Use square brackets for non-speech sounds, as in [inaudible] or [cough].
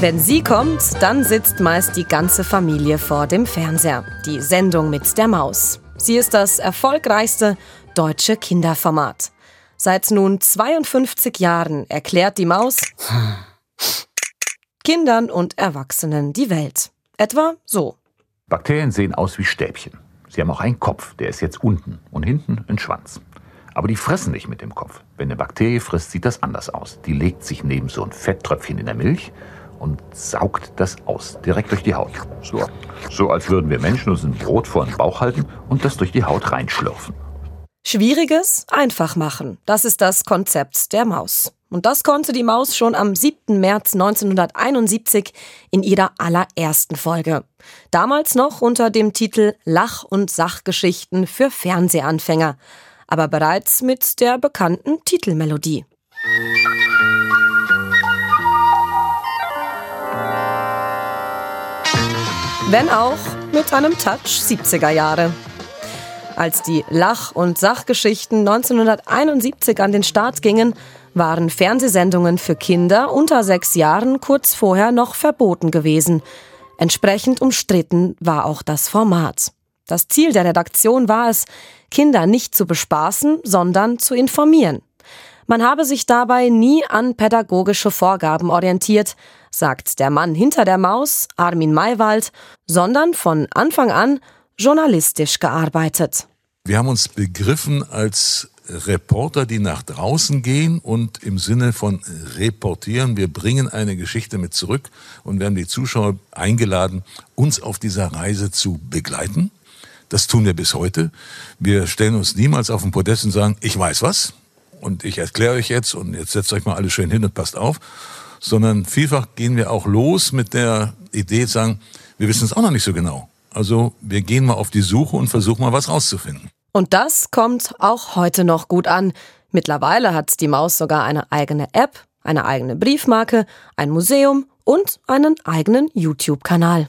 Wenn sie kommt, dann sitzt meist die ganze Familie vor dem Fernseher. Die Sendung mit der Maus. Sie ist das erfolgreichste deutsche Kinderformat. Seit nun 52 Jahren erklärt die Maus [sighs] Kindern und Erwachsenen die Welt. Etwa so. Bakterien sehen aus wie Stäbchen. Sie haben auch einen Kopf, der ist jetzt unten und hinten ein Schwanz. Aber die fressen nicht mit dem Kopf. Wenn eine Bakterie frisst, sieht das anders aus. Die legt sich neben so ein Fetttröpfchen in der Milch und saugt das aus, direkt durch die Haut. So, so als würden wir Menschen uns ein Brot vor den Bauch halten und das durch die Haut reinschlürfen. Schwieriges einfach machen. Das ist das Konzept der Maus. Und das konnte die Maus schon am 7. März 1971 in ihrer allerersten Folge. Damals noch unter dem Titel Lach- und Sachgeschichten für Fernsehanfänger, aber bereits mit der bekannten Titelmelodie. Wenn auch mit einem Touch 70er Jahre. Als die Lach- und Sachgeschichten 1971 an den Start gingen, waren Fernsehsendungen für Kinder unter sechs Jahren kurz vorher noch verboten gewesen. Entsprechend umstritten war auch das Format. Das Ziel der Redaktion war es, Kinder nicht zu bespaßen, sondern zu informieren. Man habe sich dabei nie an pädagogische Vorgaben orientiert, sagt der Mann hinter der Maus, Armin Maywald, sondern von Anfang an journalistisch gearbeitet. Wir haben uns begriffen als Reporter, die nach draußen gehen und im Sinne von reportieren, wir bringen eine Geschichte mit zurück und werden die Zuschauer eingeladen, uns auf dieser Reise zu begleiten. Das tun wir bis heute. Wir stellen uns niemals auf den Podest und sagen, ich weiß was, und ich erkläre euch jetzt und jetzt setzt euch mal alle schön hin und passt auf, sondern vielfach gehen wir auch los mit der Idee sagen, wir wissen es auch noch nicht so genau. Also wir gehen mal auf die Suche und versuchen mal was rauszufinden. Und das kommt auch heute noch gut an. Mittlerweile hat die Maus sogar eine eigene App, eine eigene Briefmarke, ein Museum und einen eigenen YouTube-Kanal.